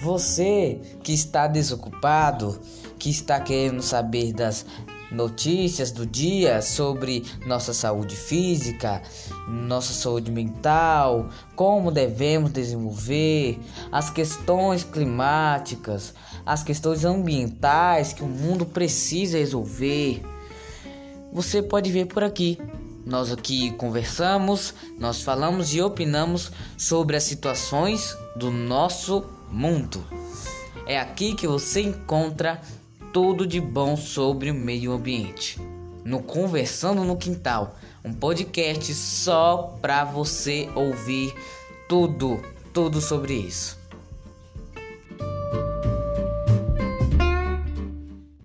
Você que está desocupado, que está querendo saber das notícias do dia sobre nossa saúde física, nossa saúde mental, como devemos desenvolver, as questões climáticas, as questões ambientais que o mundo precisa resolver. Você pode ver por aqui. Nós aqui conversamos, nós falamos e opinamos sobre as situações do nosso mundo. É aqui que você encontra tudo de bom sobre o meio ambiente. No Conversando no Quintal, um podcast só para você ouvir tudo, tudo sobre isso.